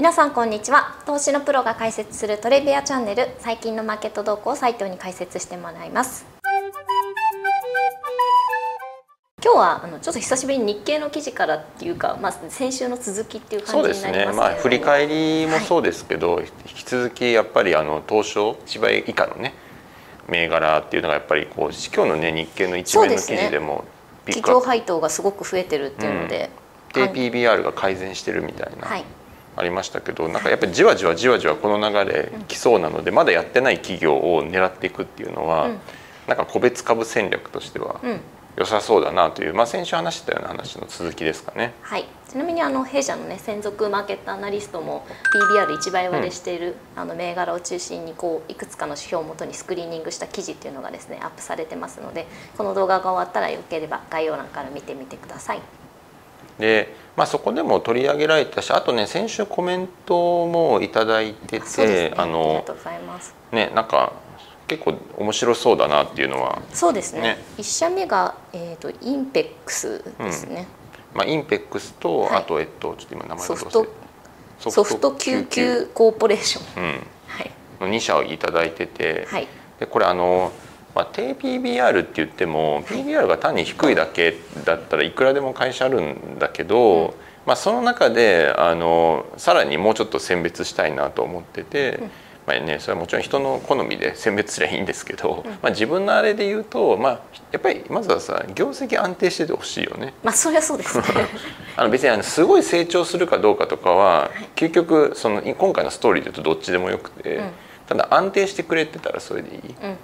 皆さんこんにちは。投資のプロが解説するトレビアチャンネル最近のマーケット動向を斉藤に解説してもらいます。今日はあのちょっと久しぶりに日経の記事からっていうか、まあ、先週の続きっていう感じになりますそうですね、まあ、振り返りもそうですけど、はい、引き続きやっぱりあの東証1倍以下のね銘柄っていうのがやっぱりこう今日のね日経の一面の記事でも企業配当がすごく増えてるっていうので、うん、PBR が改善してるみたいな、はい、ありましたけどなんかやっぱりじわじわじわじわこの流れ来そうなので、まだやってない企業を狙っていくっていうのは、うん、なんか個別株戦略としては良さそうだなという、まあ、先週話したような話の続きですかね。はいちなみにあの弊社のね専属マーケットアナリストも PBR1 倍割れしている、うん、あの銘柄を中心にこういくつかの指標をもとにスクリーニングした記事っていうのがですねアップされてますのでこの動画が終わったらよければ概要欄から見てみてください。で、まあ、そこでも取り上げられたしあとね先週コメントも頂いてて、ね、あのありがとうございます。ねなんか結構面白そうだなっていうのはそうですね。ね。1社目が、えーと、インペックスですね、うん、まあ、インペックスと、はい、あとえっとちょっと今名前がソフトソフト救急コーポレーション、うん。はい、の2社を頂いてて、はい、でこれあのまあ、低 PBR って言っても PBR が単に低いだけだったらいくらでも会社あるんだけど、うん、まあ、その中であのさらにもうちょっと選別したいなと思ってて。うんまあね、それはもちろん人の好みで選別すりゃいいんですけど、うん、まあ、自分のあれで言うと、まあ、やっぱりまずはさ業績安定しててほしいよね。まあそりゃそうですね あの別にあのすごい成長するかどうかとかは、はい、究極その今回のストーリーで言うとどっちでもよくて、うん、ただ安定してくれてたらそれでいい。うん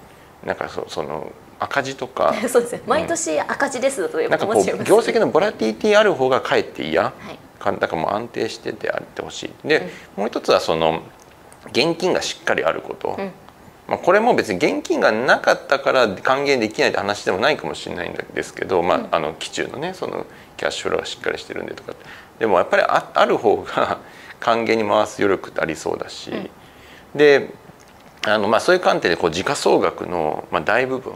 なんかそその赤字とか。そうですね。毎年赤字ですと、うん、なんかこう業績のボラティティある方がかえって嫌、はい、だからもう安定しててあってほしい。で、うん、もう一つはその現金がしっかりあること、うん、まあ、これも別に現金がなかったから還元できないって話でもないかもしれないんですけど、まあ、あの期中のねそのキャッシュフローがしっかりしてるんでとかでもやっぱりあある方が 還元に回す余力ってありそうだし、であのまあそういう観点でこう時価総額のまあ大部分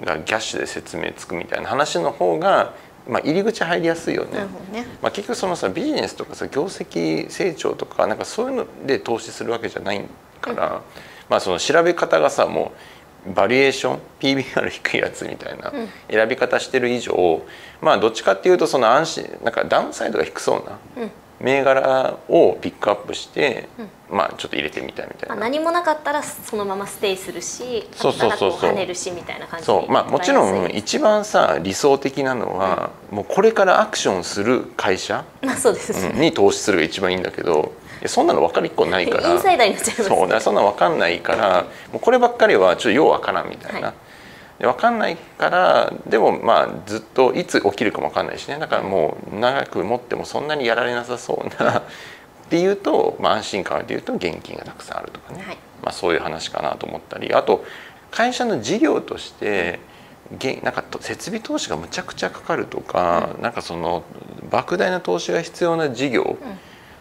がキャッシュで説明つくみたいな話の方がまあ入り口入りやすいよね。ねまあ結局そのさビジネスとかさ業績成長とかなんかそういうので投資するわけじゃないから、うん、まあその調べ方がさもうバリエーション PBR 低いやつみたいな選び方してる以上、まあどっちかっていうとその安心なんかダウンサイドが低そうな。銘柄をピックアップして、うん、まあちょっと入れてみたいみたいな、まあ、何もなかったらそのままステイするしそうそうそうそう。跳ねるしみたいな感じそう。まあもちろん一番さ理想的なのは、うん、もうこれからアクションする会社、まあそうです、に投資するが一番いいんだけどそんなの分かる一個ないから。インサイダーになっちゃいます、ね、そうそんな分かんないからもうこればっかりはちょっとよう分からんみたいな、はいで分かんないからでもまあずっといつ起きるかも分かんないしね。だからもう長く持ってもそんなにやられなさそうなっていうと、まあ、安心感でいうと現金がたくさんあるとかね、はい、まあ、そういう話かなと思ったり。あと会社の事業としてなんか設備投資がむちゃくちゃかかるとか、うん、なんかその莫大な投資が必要な事業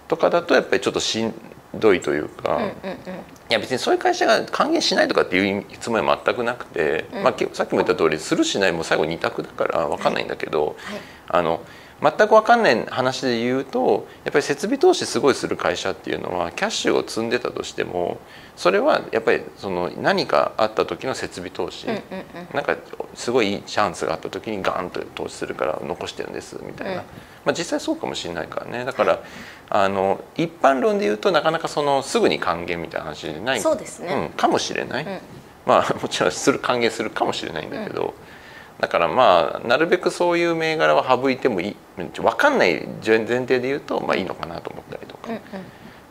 とかだとやっぱりちょっとしんどいというか、いや別にそういう会社が還元しないとかっていうつもりは全くなくて、うん、まあ、さっきも言った通りするしないも最後2択だから分かんないんだけど、あの全く分かんない話で言うとやっぱり設備投資すごいする会社っていうのはキャッシュを積んでたとしてもそれはやっぱりその何かあった時の設備投資、うんうんうん、なんかすごいいいチャンスがあった時にガーンと投資するから残してるんですみたいな、うん、まあ、実際そうかもしれないからね。だから、あの一般論で言うとなかなかそのすぐに還元みたいな話じゃない。そうですね、うん、かもしれない、うん、まあもちろんする還元するかもしれないんだけど。だからまあなるべくそういう銘柄は省いてもいい。分かんない前提で言うとまあいいのかなと思ったりとか、うんうん、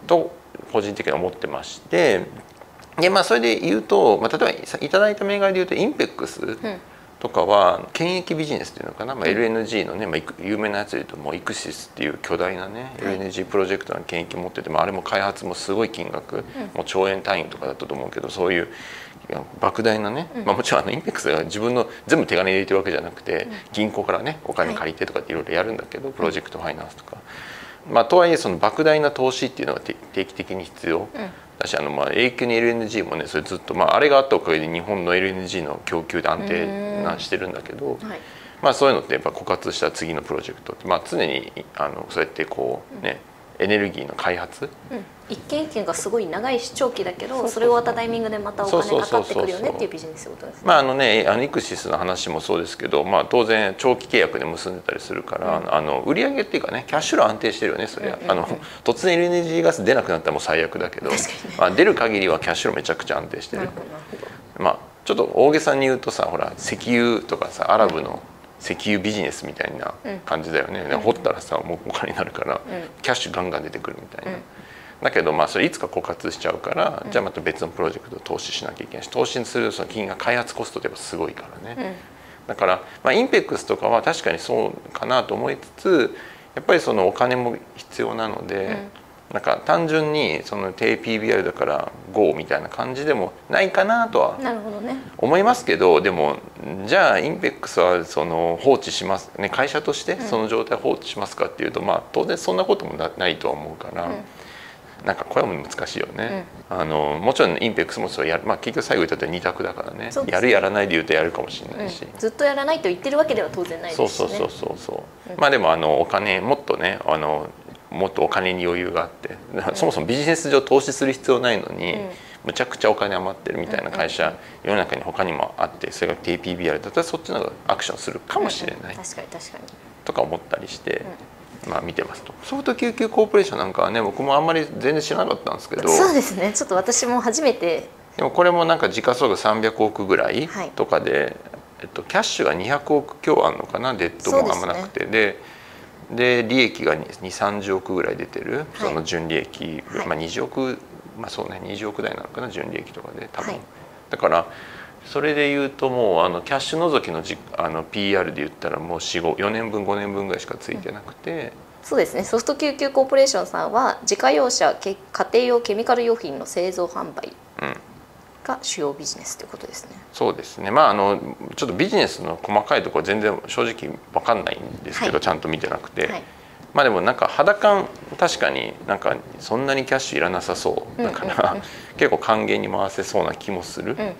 と個人的には思ってまして。でまあそれで言うと、まあ、例えばいただいた銘柄で言うとインペックスとかは権益ビジネスっていうのかな、まあ、LNG のね、まあ、有名なやつで言うともうイクシスっていう巨大なね LNG プロジェクトの権益持ってて、まあ、あれも開発もすごい金額、もう兆円単位とかだったと思うけどそういう莫大なね、まあ、もちろんあのインペックスが自分の全部手金入れてるわけじゃなくて、銀行からねお金借りてとかっていろいろやるんだけど、プロジェクトファイナンスとか。まあ、とはいえその莫大な投資っていうのが定期的に必要、だしあのまあ永久に LNG もねそれずっと、まあ、あれがあったおかげで日本の LNG の供給で安定なしてるんだけど、まあ、そういうのってやっぱ枯渇した次のプロジェクトって、まあ、常にあのそうやってこうね、エネルギーの開発うん、一件一件がすごい長い長期だけどそれ終わったタイミングでまたお金かかってくるよねっていうビジネスことですね。まああのねあのイクシスの話もそうですけど、まあ、当然長期契約で結んでたりするから、あの売り上げっていうかねキャッシュ量安定してるよねそれは、うんうんうん。あの突然 LNG ガス出なくなったらもう最悪だけど、ね。まあ、出る限りはキャッシュ量めちゃくちゃ安定してる。まあちょっと大げさに言うとさほら石油とかさアラブの石油ビジネスみたいな感じだよね、で掘ったらさもうお金になるから、キャッシュガンガン出てくるみたいな、うんだけどまあそれいつか枯渇しちゃうから、じゃあまた別のプロジェクトを投資しなきゃいけない。し投資するその金額開発コストってやっぱすごいからね、だから、まあ、インペックスとかは確かにそうかなと思いつつやっぱりそのお金も必要なので、なんか単純にその低 PBR だから GO みたいな感じでもないかなとは。思いますけどでもじゃあインペックスはその放置します、ね、会社としてその状態を放置しますかっていうと、まあ当然そんなこともなないとは思うから。なんかこれは難しいよね、あのもちろんインペックスもそうやる、まあ、結局最後言ったって二択だからね。ね。やるやらないで言うとやるかもしれないし、うん、ずっとやらないと言ってるわけでは当然ないですしね。そうそうそうそうそう、まあでもあのお金もっとねあのもっとお金に余裕があって、そもそもビジネス上投資する必要ないのに、うん。むちゃくちゃお金余ってるみたいな会社、世の中に他にもあってそれが TPBR だったらそっちのアクションするかもしれない、確かに確かに。とか思ったりして、まあ見てますと。ソフト救急コーポレーションなんかはね僕もあんまり全然知らなかったんですけど。そうですね。ちょっと私も初めて。でもこれもなんか時価総額300億ぐらいはい。とかで、えっと、キャッシュが200億強あるのかな？デッドもあんまなくて。で,、で利益が2 3 0億ぐらい出てる、はい。その純利益、はい。まあ、20億まあそうね。20億台なのかな？純利益とかで多分、はい。だからそれで言うともうあのキャッシュ除きのじあの PR で言ったらもう4年分5年分ぐらいしかついてなくて。そうですね。ソフト救急コーポレーションさんは自家用車け家庭用ケミカル用品の製造販売うん。が主要ビジネスということですね。そうですね。まああのちょっとビジネスの細かいところ全然正直分かんないんですけど、はい。ちゃんと見てなくて、はい。まあでもなんか肌感確かになんかそんなにキャッシュいらなさそう。だから、うんうんうん。結構還元に回せそうな気もする、うん、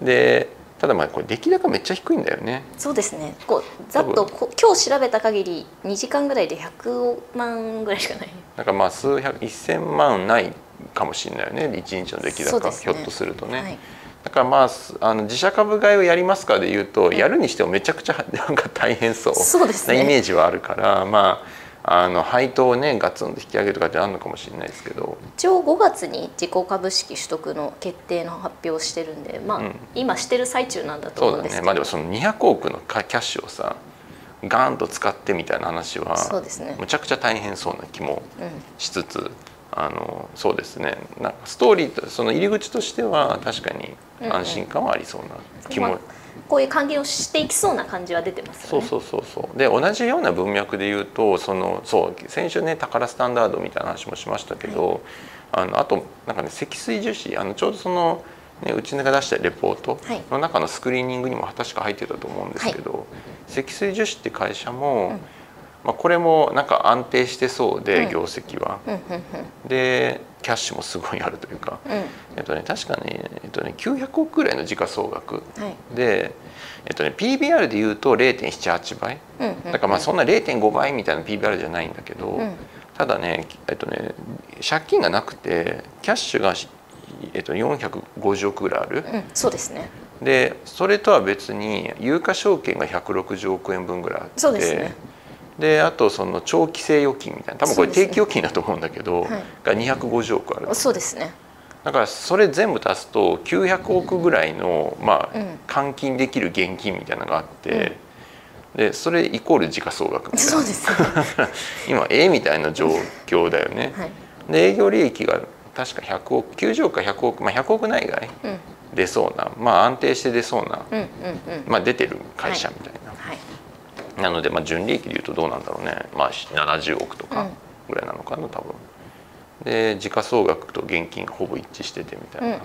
でただまあこれ出来高めっちゃ低いんだよね。そうですね。こうざっとこ今日調べた限り2時間ぐらいで100万ぐらいしかない。なんかまあ数百1000万ないかもしれないよね1日の出来高、ね。ひょっとするとね、はい。だからまあすあの自社株買いをやりますかで言うと、やるにしてもめちゃくちゃ なんか大変そう。そうですね。なイメージはあるからまああの配当をねガツンと引き上げるとかってあるのかもしれないですけど。一応5月に自己株式取得の決定の発表をしてるんで、まあ、うん。今してる最中なんだとそうだ思うんですけど。ね。まあでもその200億のキャッシュをさガーンと使ってみたいな話はそうですね。むちゃくちゃ大変そうな気もうんしつつあのそうですね。なんかストーリーとその入り口としては確かに安心感はありそうな気も、まあこういう還元をしていきそうな感じは出てますよね。そうそうそうそう。で同じような文脈で言うとそのそう先週ね宝スタンダードみたいな話もしましたけど、あのあとなんかね積水樹脂あのちょうどその、ね、うちが出したレポートはい。の中のスクリーニングにも確か入ってたと思うんですけど、積水樹脂って会社も、まあ、これもなんか安定してそうで、うん。業績は。でキャッシュもすごいあるというか、えっとね、確かね,、えっとね900億ぐらいの時価総額。はい。で、えっとね、PBR でいうと0.78倍。だからまあそんな0.5倍みたいな PBR じゃないんだけど、うん。ただね,、えっとね借金がなくてキャッシュが、えっと、450億ぐらいある、うんそうですね。でそれとは別に有価証券が160億円分ぐらいあってであとその長期性預金みたいな多分これ定期預金だと思うんだけど、はいが250億あるそうですね。だからそれ全部足すと900億ぐらいの、まあうん換金できる現金みたいなのがあって、でそれイコール時価総額みたいなそうですね。今ええみたいな状況だよね、はい。で営業利益が確か100億90億か100億まあ100億ないぐらいうん出そうなまあ安定して出そうな、うんうんうん。まあ出てる会社みたいな、はい。なのでまあ純利益でいうとどうなんだろうね。まあ70億とかうん。ぐらいなのかな多分。で時価総額と現金がほぼ一致しててみたいな、うんうん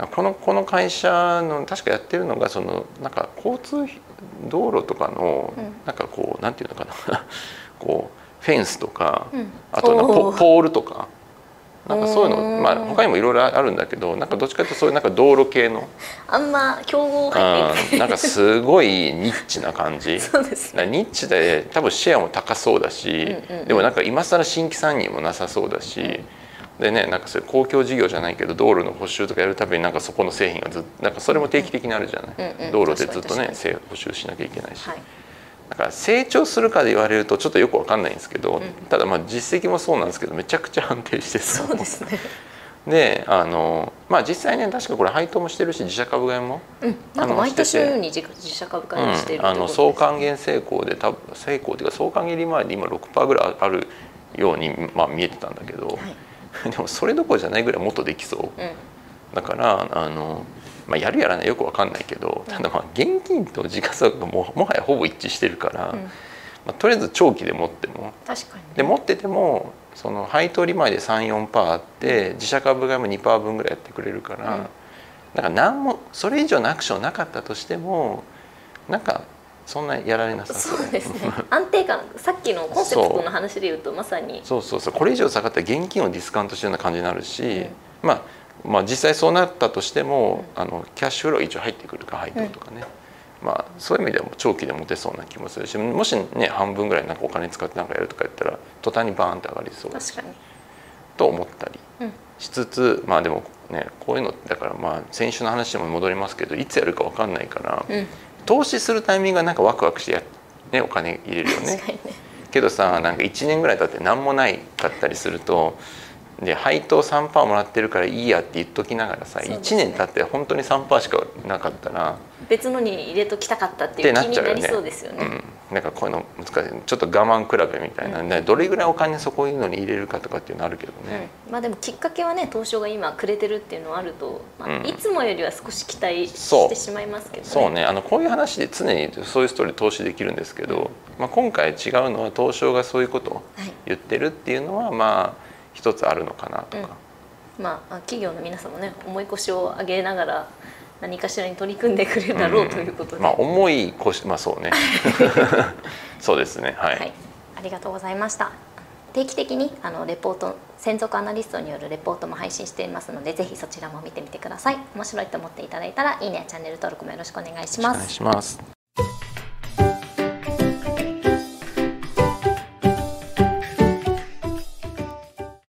うん。このこの会社の確かやってるのがそのなんか交通費道路とかのうん。なんかこうなんていうのかな。こうフェンスとか、うん。あとなポポールとかなんかそういうのまあ他にもいろいろあるんだけどなんかどっちかというとそういうなんか道路系の、あんま競合入っていうん、なんかすごいニッチな感じ。そうですだからニッチで多分シェアも高そうだし、うんうんうん。でもなんか今更新規参入もなさそうだし、でねなんかそういう公共事業じゃないけど道路の補修とかやるたびになんかそこの製品がずなんかそれも定期的にあるじゃない、うんうん道路でずっとね補修しなきゃいけないし、はいだから成長するかで言われるとちょっとよくわかんないんですけど、ただまあ実績もそうなんですけどめちゃくちゃ安定してそう。ですね。であのまあ実際ね確かこれ配当もしてるし自社株買いもうん。なんか毎年のように自自社株買いをしているうん、あの総還元元成功で多分成功っていうか総還元利回りで今6%ぐらいあるように、まあ、見えてたんだけど、はい。でもそれどころじゃないぐらいもっとできそう。うんだからあの、まあ、やるやらないよくわかんないけどただまあ現金と時価総額がもうもはやほぼ一致してるから、うん。まあ、とりあえず長期で持っても。確かにね。で持っててもその配当利回りで34%あって自社株買いも2%分ぐらいやってくれるから、うん。だから何もそれ以上のアクションなかったとしてもなんかそんなやられなさそう。そうですね。安定感さっきのコンセプトの話で言うとまさに。そうそうそう。これ以上下がったら現金をディスカウントしてるような感じになるし、うん。まあ、まあ実際そうなったとしても、あのキャッシュフロー一応入ってくるか配当とかね、まあ、そういう意味では長期で持てそうな気もするしもしね半分ぐらいなんかお金使ってなんかやるとかやったら途端にバーンって上がりそうだし。確かに。と思ったりうん。しつつまあでもねこういうのだからまあ先週の話にも戻りますけどいつやるか分かんないから、うん。投資するタイミングがなんかワクワクしてや、ね、お金入れるよね。けどさなんか1年ぐらい経って何もないかったりするとで配当3%もらってるからいいやって言っときながらさ、そうです1ね年経って本当に3%しかなかったら別のに入れときたかったっていう気になりなっちゃうよね。そうですよね。うん、なんかこういうの難しい。ちょっと我慢比べみたいな、うん。ねどれぐらいお金そこいうのに入れるかとかっていうのあるけどね、うん。まあでもきっかけはね東証が今くれてるっていうのはあると、まあうんいつもよりは少し期待してしまいますけどね。そう。ね。あのこういう話で常にそういうストーリー投資できるんですけど、まあ、今回違うのは東証がそういうことをはい。言ってるっていうのはまあ一つあるのかなとか、まあ企業の皆さんもね重い腰を上げながら何かしらに取り組んでくれるだろうということで、まあ重い腰まあそうね。そうですね。はい、はい、ありがとうございました。定期的にあのレポート専属アナリストによるレポートも配信していますのでぜひそちらも見てみてください。面白いと思っていただいたらいいねやチャンネル登録もよろしくお願いします